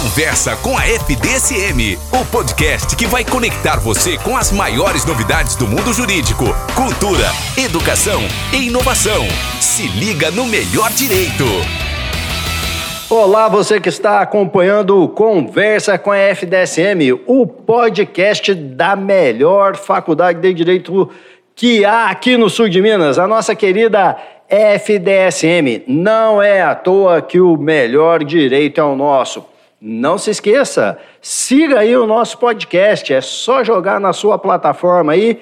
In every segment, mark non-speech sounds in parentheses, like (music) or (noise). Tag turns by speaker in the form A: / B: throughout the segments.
A: Conversa com a FDSM, o podcast que vai conectar você com as maiores novidades do mundo jurídico, cultura, educação e inovação. Se liga no melhor direito.
B: Olá, você que está acompanhando o Conversa com a FDSM, o podcast da melhor faculdade de direito que há aqui no sul de Minas, a nossa querida FDSM. Não é à toa que o melhor direito é o nosso. Não se esqueça, siga aí o nosso podcast, é só jogar na sua plataforma aí,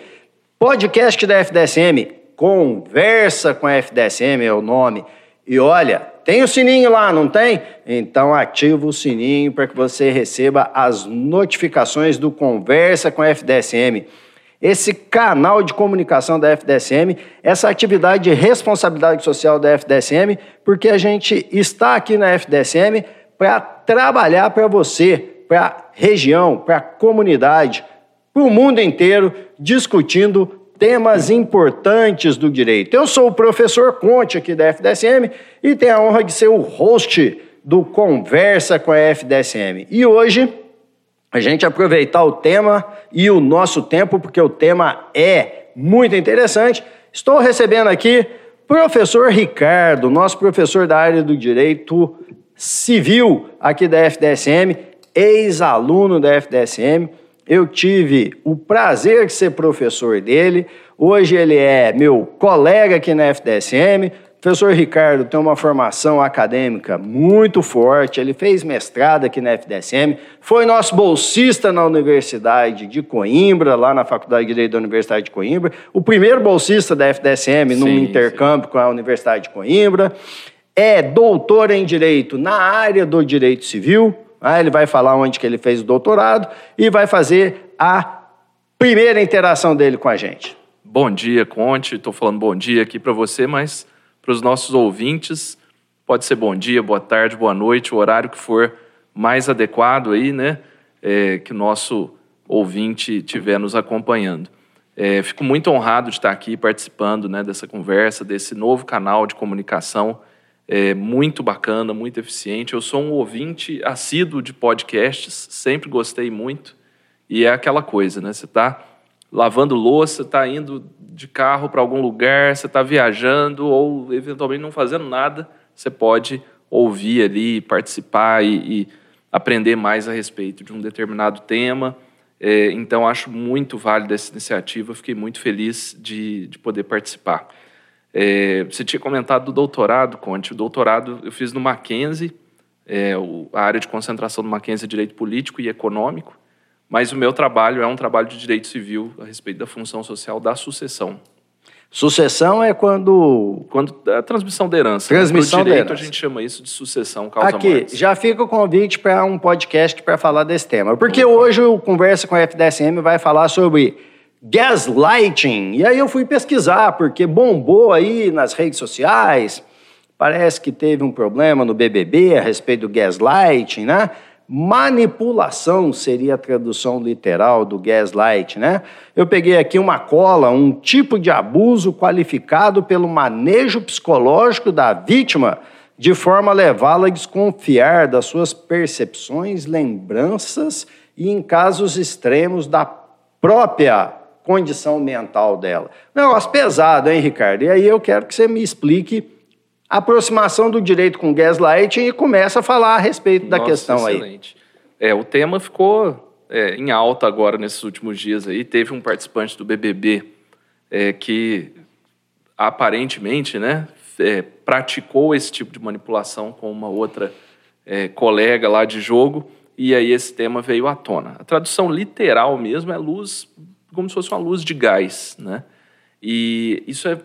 B: podcast da FDSM, Conversa com a FDSM é o nome. E olha, tem o sininho lá, não tem? Então ativa o sininho para que você receba as notificações do Conversa com a FDSM. Esse canal de comunicação da FDSM, essa atividade de responsabilidade social da FDSM, porque a gente está aqui na FDSM para trabalhar para você, para a região, para a comunidade, para o mundo inteiro, discutindo temas importantes do direito. Eu sou o professor Conte aqui da FDSM e tenho a honra de ser o host do Conversa com a FDSM. E hoje a gente aproveitar o tema e o nosso tempo, porque o tema é muito interessante. Estou recebendo aqui professor Ricardo, nosso professor da área do direito civil aqui da FDSM, ex-aluno da FDSM. Eu tive o prazer de ser professor dele. Hoje ele é meu colega aqui na FDSM. O professor Ricardo tem uma formação acadêmica muito forte. Ele fez mestrado aqui na FDSM, foi nosso bolsista na Universidade de Coimbra, lá na Faculdade de Direito da Universidade de Coimbra. O primeiro bolsista da FDSM sim, num intercâmbio sim. com a Universidade de Coimbra é doutor em Direito na área do Direito Civil. Ah, ele vai falar onde que ele fez o doutorado e vai fazer a primeira interação dele com a gente.
C: Bom dia, Conte. Estou falando bom dia aqui para você, mas para os nossos ouvintes, pode ser bom dia, boa tarde, boa noite, o horário que for mais adequado aí, né? É, que o nosso ouvinte estiver nos acompanhando. É, fico muito honrado de estar aqui participando né, dessa conversa, desse novo canal de comunicação é muito bacana, muito eficiente. Eu sou um ouvinte assíduo de podcasts, sempre gostei muito. E é aquela coisa, né? Você está lavando louça, está indo de carro para algum lugar, você está viajando ou eventualmente não fazendo nada, você pode ouvir ali, participar e, e aprender mais a respeito de um determinado tema. É, então, acho muito válida essa iniciativa, fiquei muito feliz de, de poder participar. É, você tinha comentado do doutorado, Conte. O doutorado eu fiz no Mackenzie, é, a área de concentração do Mackenzie é Direito Político e Econômico, mas o meu trabalho é um trabalho de direito civil a respeito da função social da sucessão.
B: Sucessão é quando.
C: Quando a transmissão da herança.
B: Transmissão
C: no direito,
B: da herança.
C: a gente chama isso de sucessão causa
B: Aqui,
C: mortes.
B: já fica o convite para um podcast para falar desse tema. Porque hoje o Conversa com a FDSM vai falar sobre gaslighting. E aí eu fui pesquisar, porque bombou aí nas redes sociais. Parece que teve um problema no BBB a respeito do gaslighting, né? Manipulação seria a tradução literal do gaslight, né? Eu peguei aqui uma cola, um tipo de abuso qualificado pelo manejo psicológico da vítima, de forma a levá-la a desconfiar das suas percepções, lembranças e, em casos extremos, da própria condição mental dela. Negócio pesado, hein, Ricardo? E aí eu quero que você me explique a aproximação do direito com gaslighting e comece a falar a respeito da
C: Nossa,
B: questão
C: excelente. aí. É, o tema ficou é, em alta agora nesses últimos dias aí. Teve um participante do BBB é, que aparentemente, né, é, praticou esse tipo de manipulação com uma outra é, colega lá de jogo e aí esse tema veio à tona. A tradução literal mesmo é luz como se fosse uma luz de gás, né? E isso é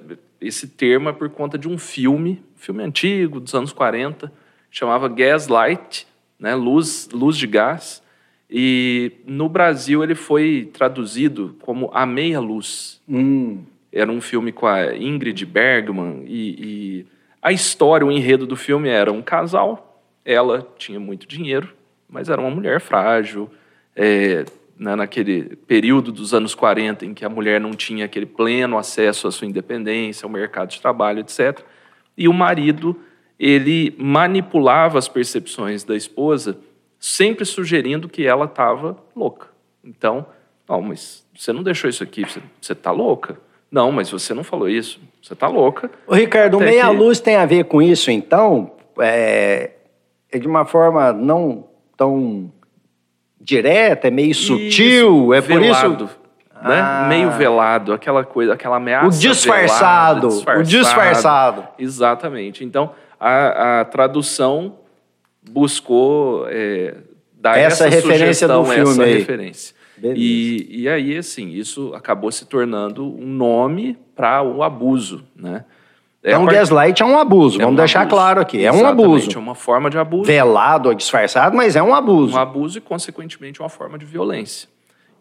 C: esse termo é por conta de um filme, filme antigo dos anos 40, chamava Gaslight, né? Luz, luz de gás. E no Brasil ele foi traduzido como A Meia Luz.
B: Hum.
C: Era um filme com a Ingrid Bergman e, e a história, o enredo do filme era um casal. Ela tinha muito dinheiro, mas era uma mulher frágil. É, né, naquele período dos anos 40 em que a mulher não tinha aquele pleno acesso à sua independência, ao mercado de trabalho, etc. E o marido, ele manipulava as percepções da esposa sempre sugerindo que ela estava louca. Então, não, mas você não deixou isso aqui, você está louca? Não, mas você não falou isso, você está louca.
B: O Ricardo, meia-luz que... tem a ver com isso, então? É, é de uma forma não tão direta, é meio sutil, isso, é velado, por isso
C: né? Ah. Meio velado, aquela coisa, aquela ameaça.
B: O disfarçado, disfarçado. O disfarçado.
C: Exatamente. Então, a, a tradução buscou é, dar
B: essa, essa referência do filme
C: essa
B: aí.
C: referência. E, e aí, assim, isso acabou se tornando um nome para o abuso, né?
B: É então, part... gaslight é um abuso, é vamos um deixar abuso. claro aqui. É Exatamente, um abuso.
C: É uma forma de abuso.
B: Velado ou disfarçado, mas é um abuso.
C: Um abuso e, consequentemente, uma forma de violência.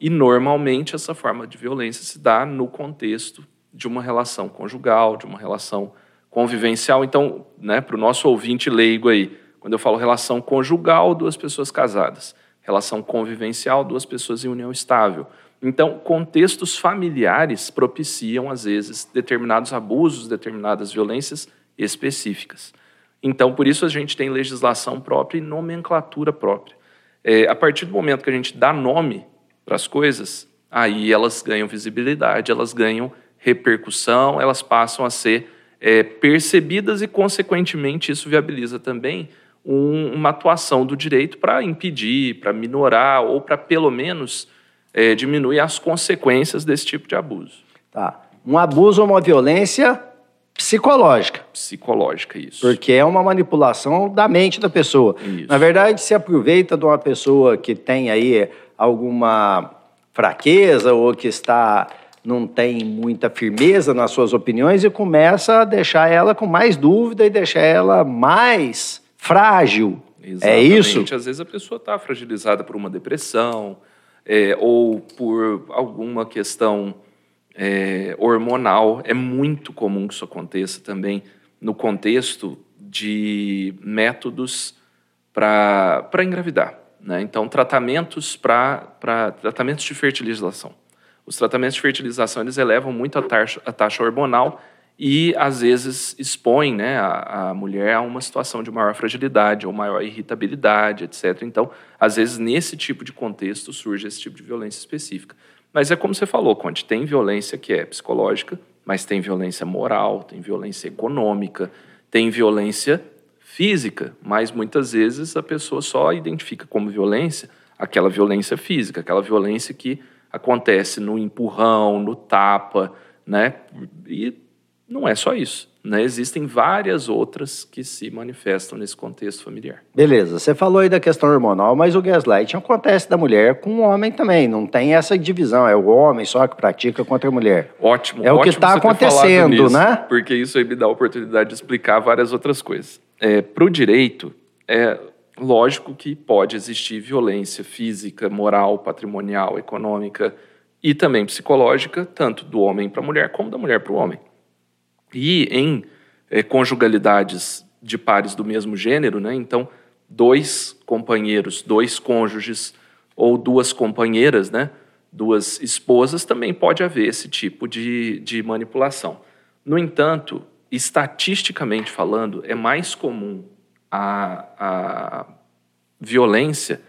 C: E, normalmente, essa forma de violência se dá no contexto de uma relação conjugal, de uma relação convivencial. Então, né, para o nosso ouvinte leigo aí, quando eu falo relação conjugal, duas pessoas casadas. Relação convivencial, duas pessoas em união estável. Então, contextos familiares propiciam, às vezes, determinados abusos, determinadas violências específicas. Então, por isso a gente tem legislação própria e nomenclatura própria. É, a partir do momento que a gente dá nome para as coisas, aí elas ganham visibilidade, elas ganham repercussão, elas passam a ser é, percebidas e, consequentemente, isso viabiliza também um, uma atuação do direito para impedir, para minorar ou para, pelo menos, é, diminuir as consequências desse tipo de abuso.
B: Tá. Um abuso ou uma violência psicológica.
C: Psicológica, isso.
B: Porque é uma manipulação da mente da pessoa. Isso. Na verdade, se aproveita de uma pessoa que tem aí alguma fraqueza ou que está não tem muita firmeza nas suas opiniões e começa a deixar ela com mais dúvida e deixar ela mais frágil. É Exatamente. É isso?
C: Às vezes a pessoa está fragilizada por uma depressão é, ou por alguma questão é, hormonal. É muito comum que isso aconteça também no contexto de métodos para engravidar. Né? Então, tratamentos para tratamentos de fertilização. Os tratamentos de fertilização eles elevam muito a taxa, a taxa hormonal e às vezes expõe né, a, a, mulher a uma situação de maior fragilidade ou maior irritabilidade, etc. Então, às vezes, nesse tipo de contexto surge esse tipo de violência específica. Mas é como você falou, Conte, tem violência que é psicológica, mas tem violência moral, tem violência econômica, tem violência física, mas muitas vezes a pessoa só identifica como violência aquela violência física, aquela violência que acontece no empurrão, no tapa, né? E não é só isso. Né? Existem várias outras que se manifestam nesse contexto familiar.
B: Beleza, você falou aí da questão hormonal, mas o gaslighting acontece da mulher com o homem também. Não tem essa divisão, é o homem só que pratica contra a mulher.
C: Ótimo.
B: É o que está acontecendo,
C: nisso,
B: né?
C: Porque isso aí me dá a oportunidade de explicar várias outras coisas. É, Para o direito, é lógico que pode existir violência física, moral, patrimonial, econômica e também psicológica, tanto do homem para a mulher como da mulher para o homem. E em é, conjugalidades de pares do mesmo gênero, né? então, dois companheiros, dois cônjuges ou duas companheiras, né? duas esposas, também pode haver esse tipo de, de manipulação. No entanto, estatisticamente falando, é mais comum a, a violência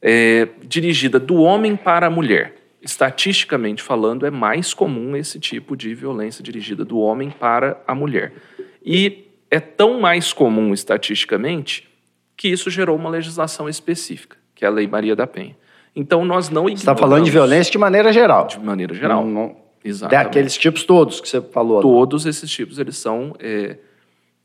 C: é, dirigida do homem para a mulher estatisticamente falando, é mais comum esse tipo de violência dirigida do homem para a mulher. E é tão mais comum estatisticamente que isso gerou uma legislação específica, que é a Lei Maria da Penha. Então nós não
B: ignoramos... Você está falando de violência de maneira geral.
C: De maneira geral. Não, não...
B: Exatamente. Daqueles tipos todos que você falou.
C: Né? Todos esses tipos, eles são... É,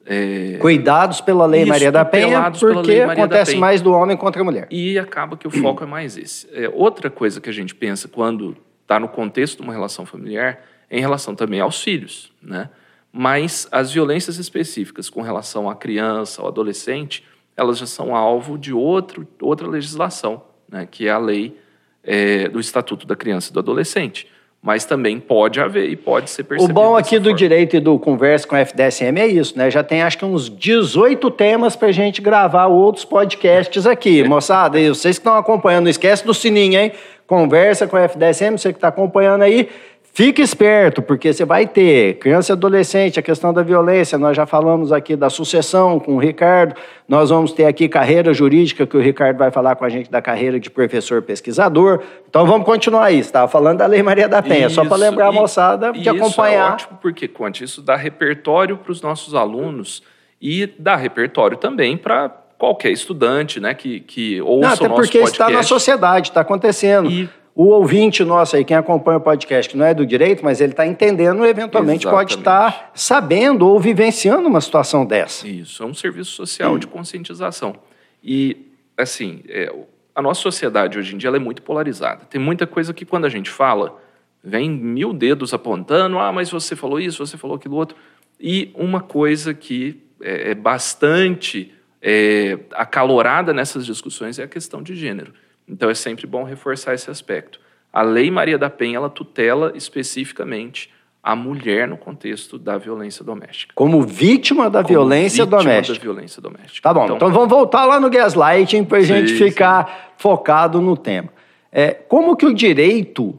B: é... Cuidados pela Lei Isso, Maria da Penha, porque acontece Penha. mais do homem contra a mulher.
C: E acaba que o foco é mais esse. É, outra coisa que a gente pensa quando está no contexto de uma relação familiar é em relação também aos filhos, né? Mas as violências específicas com relação à criança, ao adolescente, elas já são alvo de outro, outra legislação, né? que é a lei é, do Estatuto da Criança e do Adolescente mas também pode haver e pode ser percebido.
B: O bom aqui do forma. direito e do Conversa com a FDSM é isso, né? Já tem acho que uns 18 temas para a gente gravar outros podcasts aqui. (laughs) Moçada, e vocês que estão acompanhando, não esquece do sininho, hein? Conversa com a FDSM, você que está acompanhando aí, Fique esperto, porque você vai ter criança e adolescente, a questão da violência, nós já falamos aqui da sucessão com o Ricardo, nós vamos ter aqui carreira jurídica, que o Ricardo vai falar com a gente da carreira de professor pesquisador. Então vamos continuar isso, estava falando da Lei Maria da Penha, isso, só para lembrar a moçada de acompanhar. Isso
C: é ótimo, porque, Conte, isso dá repertório para os nossos alunos e dá repertório também para qualquer estudante, né, que, que ouça Não,
B: até porque está na sociedade, está acontecendo. E o ouvinte nosso aí, quem acompanha o podcast, que não é do direito, mas ele está entendendo, eventualmente Exatamente. pode estar sabendo ou vivenciando uma situação dessa.
C: Isso, é um serviço social hum. de conscientização. E, assim, é, a nossa sociedade hoje em dia é muito polarizada. Tem muita coisa que quando a gente fala, vem mil dedos apontando, ah, mas você falou isso, você falou aquilo outro. E uma coisa que é, é bastante é, acalorada nessas discussões é a questão de gênero. Então é sempre bom reforçar esse aspecto. A Lei Maria da Penha ela tutela especificamente a mulher no contexto da violência doméstica.
B: Como vítima da
C: Como
B: violência
C: vítima
B: doméstica.
C: da violência doméstica.
B: Tá bom, então, então vamos voltar lá no gaslighting para a gente ficar focado no tema. É, como que o direito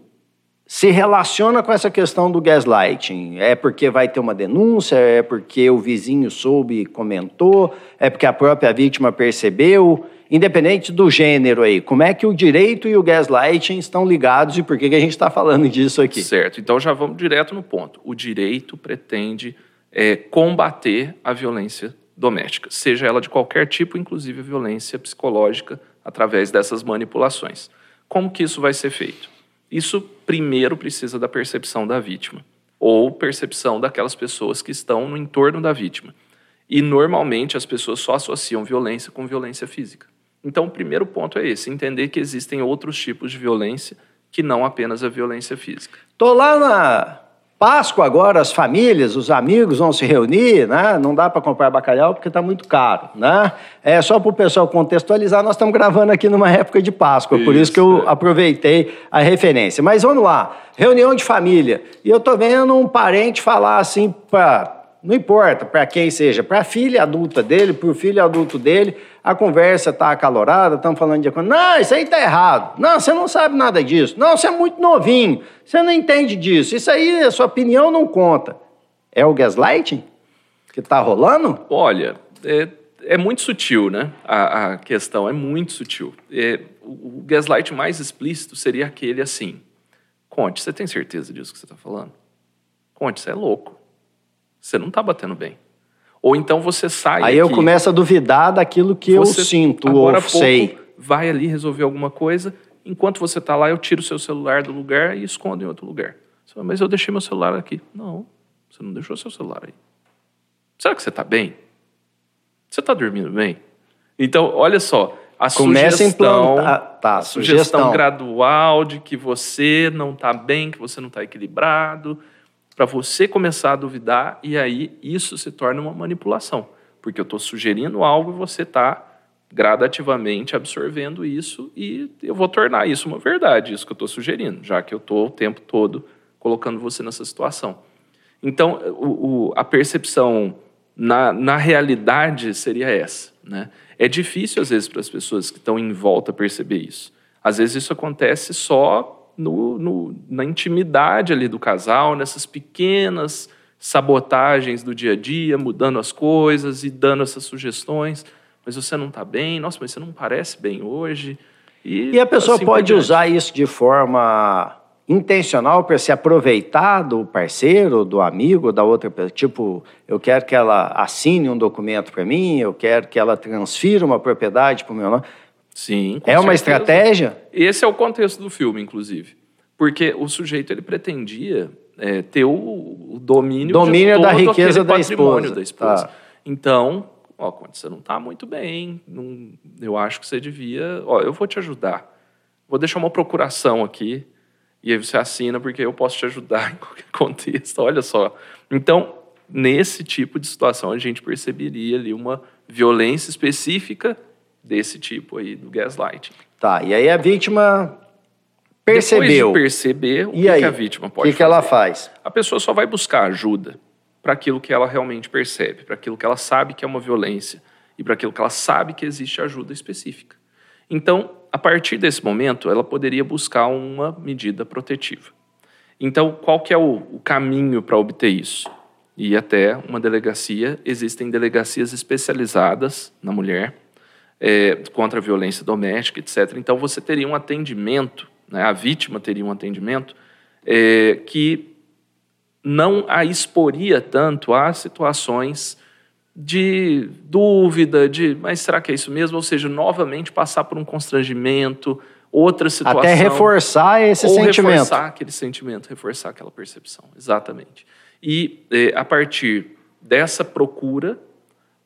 B: se relaciona com essa questão do gaslighting? É porque vai ter uma denúncia? É porque o vizinho soube e comentou? É porque a própria vítima percebeu? Independente do gênero aí, como é que o direito e o gaslighting estão ligados e por que, que a gente está falando (laughs) disso aqui?
C: Certo, então já vamos direto no ponto. O direito pretende é, combater a violência doméstica, seja ela de qualquer tipo, inclusive a violência psicológica, através dessas manipulações. Como que isso vai ser feito? Isso primeiro precisa da percepção da vítima, ou percepção daquelas pessoas que estão no entorno da vítima. E normalmente as pessoas só associam violência com violência física. Então, o primeiro ponto é esse: entender que existem outros tipos de violência que não apenas a violência física.
B: Tô lá na Páscoa agora, as famílias, os amigos vão se reunir, né? Não dá para comprar bacalhau porque está muito caro, né? É só para o pessoal contextualizar, nós estamos gravando aqui numa época de Páscoa, isso, por isso que eu é. aproveitei a referência. Mas vamos lá, reunião de família. E eu tô vendo um parente falar assim para não importa para quem seja, para a filha adulta dele, para o filho adulto dele, a conversa está acalorada, estamos falando de não, isso aí está errado, não, você não sabe nada disso, não, você é muito novinho, você não entende disso, isso aí, a sua opinião não conta. É o gaslighting que está rolando?
C: Olha, é, é, muito sutil, né? A, a questão é muito sutil. É, o, o gaslight mais explícito seria aquele assim, conte, você tem certeza disso que você está falando? Conte, você é louco você não está batendo bem. Ou então você sai.
B: Aí aqui, eu começo a duvidar daquilo que eu sinto ou sei.
C: Vai ali resolver alguma coisa. Enquanto você está lá, eu tiro o seu celular do lugar e escondo em outro lugar. Você fala, mas eu deixei meu celular aqui. Não, você não deixou seu celular aí. Será que você está bem? Você está dormindo bem? Então, olha só, a Começa sugestão, a tá, sugestão, sugestão gradual de que você não está bem, que você não está equilibrado, para você começar a duvidar e aí isso se torna uma manipulação, porque eu estou sugerindo algo e você está gradativamente absorvendo isso e eu vou tornar isso uma verdade, isso que eu estou sugerindo, já que eu estou o tempo todo colocando você nessa situação. Então, o, o, a percepção na, na realidade seria essa. Né? É difícil, às vezes, para as pessoas que estão em volta perceber isso. Às vezes isso acontece só no, no, na intimidade ali do casal, nessas pequenas sabotagens do dia a dia, mudando as coisas e dando essas sugestões. Mas você não está bem, nossa, mas você não parece bem hoje.
B: E, e a pessoa assim pode usar isso de forma intencional para se aproveitar do parceiro, do amigo, da outra pessoa. Tipo, eu quero que ela assine um documento para mim, eu quero que ela transfira uma propriedade para o meu nome.
C: Sim.
B: é certeza. uma estratégia?
C: Esse é o contexto do filme, inclusive. Porque o sujeito ele pretendia é, ter o, o domínio,
B: domínio da riqueza da esposa.
C: da esposa. Tá. Então, ó, quando você não está muito bem, não, eu acho que você devia. Ó, eu vou te ajudar. Vou deixar uma procuração aqui e aí você assina porque eu posso te ajudar (laughs) em qualquer contexto. Olha só. Então, nesse tipo de situação, a gente perceberia ali uma violência específica desse tipo aí do gaslighting.
B: Tá, e aí a vítima percebeu.
C: Depois de perceber, o que,
B: aí,
C: que, a vítima pode
B: que que ela faz?
C: A pessoa só vai buscar ajuda para aquilo que ela realmente percebe, para aquilo que ela sabe que é uma violência e para aquilo que ela sabe que existe ajuda específica. Então, a partir desse momento, ela poderia buscar uma medida protetiva. Então, qual que é o, o caminho para obter isso? E até uma delegacia, existem delegacias especializadas na mulher é, contra a violência doméstica, etc. Então, você teria um atendimento, né, a vítima teria um atendimento é, que não a exporia tanto a situações de dúvida, de mas será que é isso mesmo? Ou seja, novamente passar por um constrangimento, outra situação.
B: Até reforçar esse
C: ou
B: sentimento.
C: Reforçar aquele sentimento, reforçar aquela percepção. Exatamente. E eh, a partir dessa procura,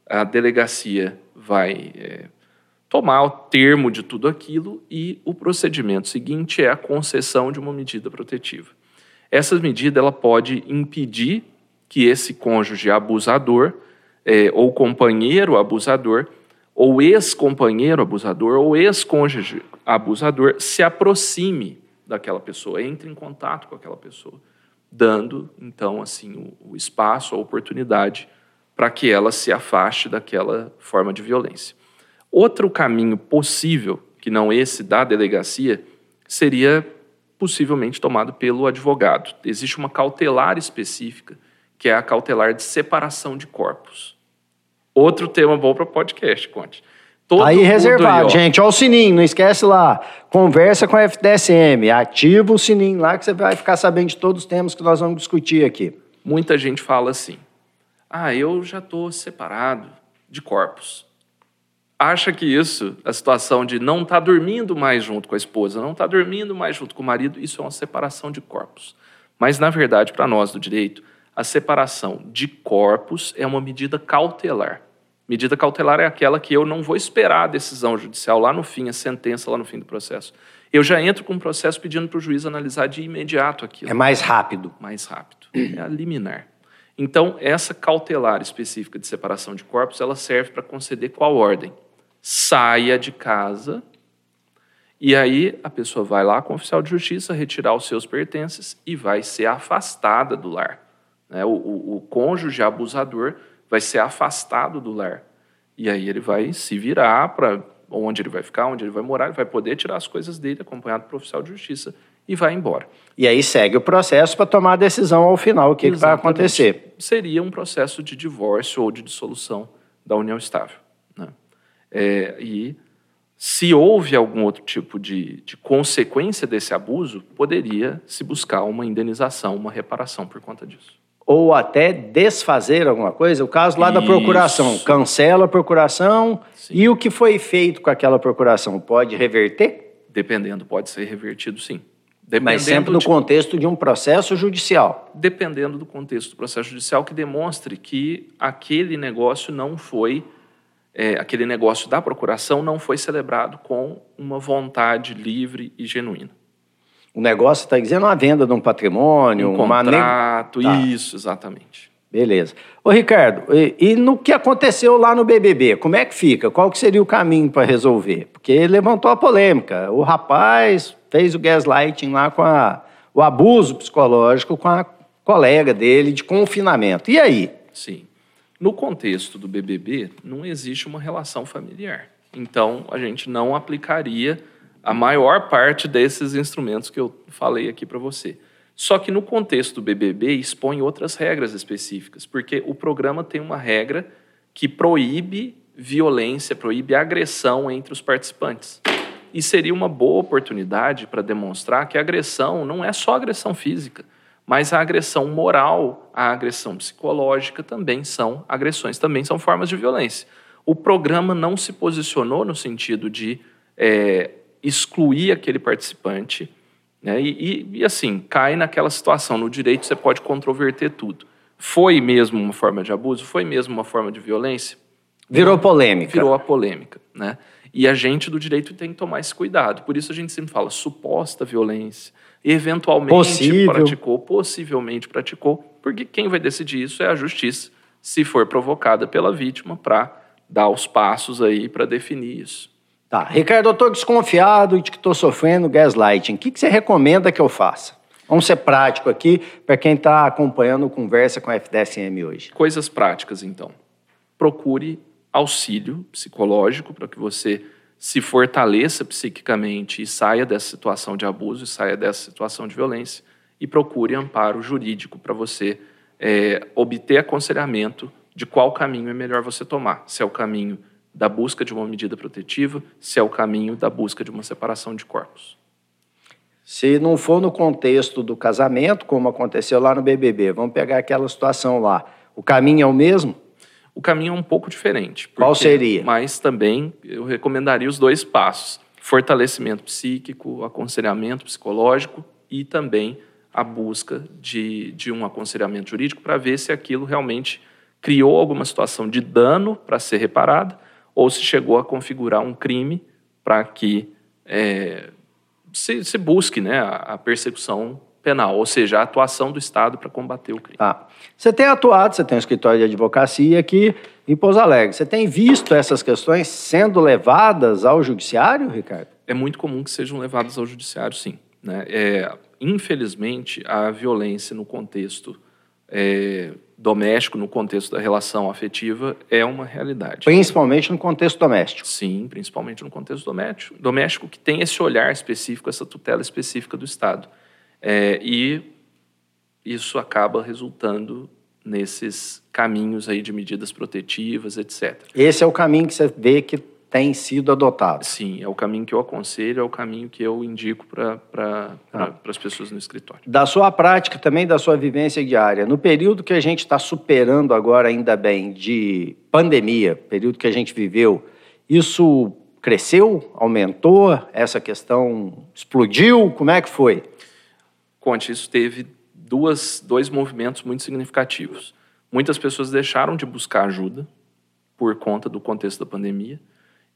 C: a delegacia vai eh, tomar o termo de tudo aquilo e o procedimento seguinte é a concessão de uma medida protetiva. Essa medida ela pode impedir que esse cônjuge abusador é, ou companheiro abusador, ou ex-companheiro abusador, ou ex-cônjuge abusador se aproxime daquela pessoa, entre em contato com aquela pessoa, dando então assim o, o espaço, a oportunidade para que ela se afaste daquela forma de violência. Outro caminho possível, que não esse da delegacia, seria possivelmente tomado pelo advogado. Existe uma cautelar específica que é a cautelar de separação de corpos. Outro tema bom para podcast, Conte.
B: Todo aí reservado, gente. Olha o sininho, não esquece lá. Conversa com a FDSM. Ativa o sininho lá que você vai ficar sabendo de todos os temas que nós vamos discutir aqui.
C: Muita gente fala assim: ah, eu já estou separado de corpos. Acha que isso, a situação de não estar tá dormindo mais junto com a esposa, não estar tá dormindo mais junto com o marido, isso é uma separação de corpos. Mas, na verdade, para nós do direito, a separação de corpos é uma medida cautelar. Medida cautelar é aquela que eu não vou esperar a decisão judicial lá no fim, a sentença lá no fim do processo. Eu já entro com o processo pedindo para o juiz analisar de imediato aquilo.
B: É mais rápido.
C: Mais rápido. É a liminar. Então, essa cautelar específica de separação de corpos, ela serve para conceder qual ordem? Saia de casa e aí a pessoa vai lá com o oficial de justiça retirar os seus pertences e vai ser afastada do lar. Né? O, o, o cônjuge abusador vai ser afastado do lar. E aí ele vai se virar para onde ele vai ficar, onde ele vai morar, ele vai poder tirar as coisas dele, acompanhado do oficial de justiça, e vai embora.
B: E aí segue o processo para tomar a decisão ao final, o que, que vai acontecer.
C: Seria um processo de divórcio ou de dissolução da união estável. É, e se houve algum outro tipo de, de consequência desse abuso, poderia se buscar uma indenização, uma reparação por conta disso
B: ou até desfazer alguma coisa. O caso lá Isso. da procuração, cancela a procuração sim. e o que foi feito com aquela procuração pode reverter?
C: Dependendo, pode ser revertido sim.
B: Dependendo Mas sempre no de... contexto de um processo judicial.
C: Dependendo do contexto do processo judicial que demonstre que aquele negócio não foi, é, aquele negócio da procuração não foi celebrado com uma vontade livre e genuína.
B: O negócio está dizendo uma venda de um patrimônio,
C: um contrato, tá. isso, exatamente.
B: Beleza. Ô, Ricardo, e, e, no que aconteceu lá no BBB, como é que fica? Qual que seria o caminho para resolver? Porque levantou a polêmica. O rapaz fez o gaslighting lá com a, o abuso psicológico com a colega dele de confinamento. E aí?
C: Sim. No contexto do BBB, não existe uma relação familiar. Então, a gente não aplicaria a maior parte desses instrumentos que eu falei aqui para você. Só que no contexto do BBB expõe outras regras específicas, porque o programa tem uma regra que proíbe violência, proíbe agressão entre os participantes. E seria uma boa oportunidade para demonstrar que a agressão não é só agressão física, mas a agressão moral, a agressão psicológica também são agressões, também são formas de violência. O programa não se posicionou no sentido de é, excluir aquele participante. Né? E, e, e, assim, cai naquela situação. No direito você pode controverter tudo. Foi mesmo uma forma de abuso? Foi mesmo uma forma de violência?
B: Virou polêmica.
C: Virou a polêmica. Né? E a gente do direito tem que tomar esse cuidado. Por isso a gente sempre fala suposta violência. Eventualmente
B: Possível.
C: praticou, possivelmente praticou, porque quem vai decidir isso é a justiça, se for provocada pela vítima, para dar os passos aí para definir isso.
B: Tá. Ricardo, eu estou desconfiado de que estou sofrendo gaslighting. O que, que você recomenda que eu faça? Vamos ser prático aqui para quem está acompanhando Conversa com a FDSM hoje.
C: Coisas práticas, então. Procure auxílio psicológico para que você se fortaleça psiquicamente e saia dessa situação de abuso e saia dessa situação de violência. e procure amparo jurídico para você é, obter aconselhamento de qual caminho é melhor você tomar. Se é o caminho da busca de uma medida protetiva, se é o caminho da busca de uma separação de corpos.
B: Se não for no contexto do casamento, como aconteceu lá no BBB, vamos pegar aquela situação lá. O caminho é o mesmo?
C: O caminho é um pouco diferente.
B: Porque, Qual seria?
C: Mas também eu recomendaria os dois passos: fortalecimento psíquico, aconselhamento psicológico e também a busca de, de um aconselhamento jurídico para ver se aquilo realmente criou alguma situação de dano para ser reparada ou se chegou a configurar um crime para que é, se, se, busque né, a, a, persecução penal, ou seja, a atuação do Estado para combater o crime.
B: Ah, você tem atuado, você tem um escritório de advocacia aqui em Pouso Alegre. Você tem visto essas questões sendo levadas ao judiciário, Ricardo?
C: É muito comum que sejam levadas ao judiciário, sim. Né? É, infelizmente, a violência no contexto é, doméstico, no contexto da relação afetiva, é uma realidade.
B: Principalmente no contexto doméstico.
C: Sim, principalmente no contexto doméstico, doméstico que tem esse olhar específico, essa tutela específica do Estado. É, e isso acaba resultando nesses caminhos aí de medidas protetivas, etc.
B: Esse é o caminho que você vê que tem sido adotado.
C: Sim, é o caminho que eu aconselho, é o caminho que eu indico para pra, ah. as pessoas no escritório.
B: Da sua prática também, da sua vivência diária, no período que a gente está superando agora, ainda bem, de pandemia, período que a gente viveu, isso cresceu, aumentou, essa questão explodiu, como é que foi?
C: Conte, isso teve duas, dois movimentos muito significativos. Muitas pessoas deixaram de buscar ajuda por conta do contexto da pandemia,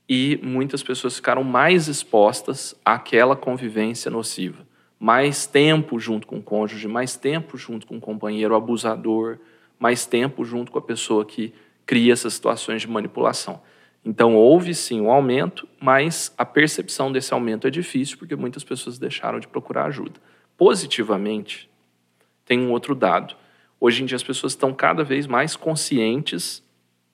C: e muitas pessoas ficaram mais expostas àquela convivência nociva. Mais tempo junto com o cônjuge, mais tempo junto com o companheiro abusador, mais tempo junto com a pessoa que cria essas situações de manipulação. Então, houve sim um aumento, mas a percepção desse aumento é difícil porque muitas pessoas deixaram de procurar ajuda. Positivamente, tem um outro dado. Hoje em dia, as pessoas estão cada vez mais conscientes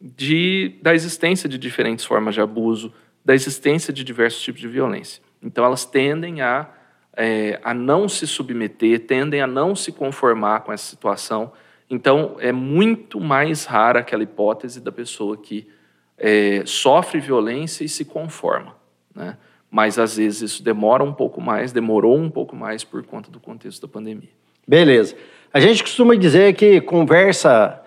C: de, da existência de diferentes formas de abuso, da existência de diversos tipos de violência. Então, elas tendem a, é, a não se submeter, tendem a não se conformar com essa situação. Então, é muito mais rara aquela hipótese da pessoa que é, sofre violência e se conforma. Né? Mas, às vezes, isso demora um pouco mais, demorou um pouco mais por conta do contexto da pandemia.
B: Beleza. A gente costuma dizer que conversa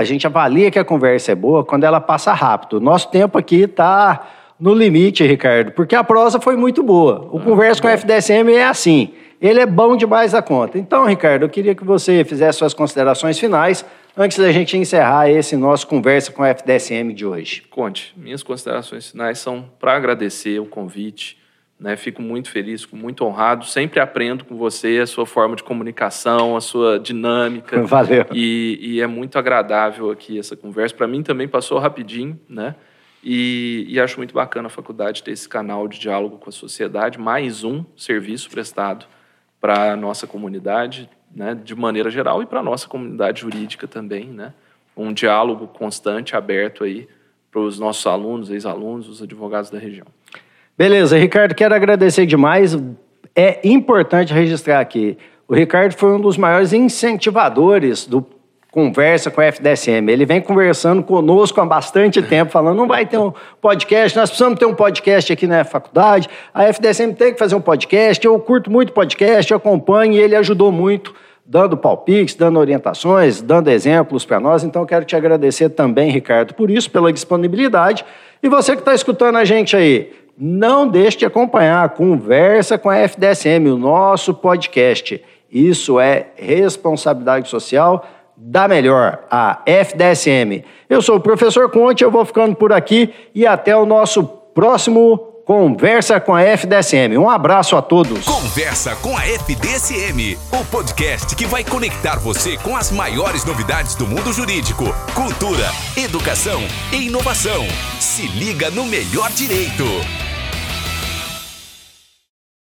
B: a gente avalia que a conversa é boa quando ela passa rápido. Nosso tempo aqui está no limite, Ricardo, porque a prosa foi muito boa. O ah, Conversa com a FDSM é assim. Ele é bom demais da conta. Então, Ricardo, eu queria que você fizesse suas considerações finais antes da gente encerrar esse nosso Conversa com a FDSM de hoje.
C: Conte, minhas considerações finais são para agradecer o convite, né? Fico muito feliz, muito honrado. Sempre aprendo com você a sua forma de comunicação, a sua dinâmica. (laughs)
B: Valeu.
C: E, e é muito agradável aqui essa conversa. Para mim também passou rapidinho, né? E, e, acho muito bacana a faculdade ter esse canal de diálogo com a sociedade, mais um serviço prestado para a nossa comunidade, né, de maneira geral, e para a nossa comunidade jurídica também, né? Um diálogo constante, aberto aí para os nossos alunos, ex-alunos, os advogados da região.
B: Beleza, Ricardo, quero agradecer demais. É importante registrar aqui. O Ricardo foi um dos maiores incentivadores do Conversa com a FDSM. Ele vem conversando conosco há bastante (laughs) tempo, falando: não vai ter um podcast, nós precisamos ter um podcast aqui na faculdade. A FDSM tem que fazer um podcast. Eu curto muito podcast, eu acompanho e ele ajudou muito, dando palpites, dando orientações, dando exemplos para nós. Então, quero te agradecer também, Ricardo, por isso, pela disponibilidade. E você que está escutando a gente aí, não deixe de acompanhar a Conversa com a FDSM, o nosso podcast. Isso é responsabilidade social da melhor, a FDSM. Eu sou o professor Conte, eu vou ficando por aqui e até o nosso próximo Conversa com a FDSM. Um abraço a todos.
A: Conversa com a FDSM, o podcast que vai conectar você com as maiores novidades do mundo jurídico, cultura, educação e inovação. Se liga no melhor direito.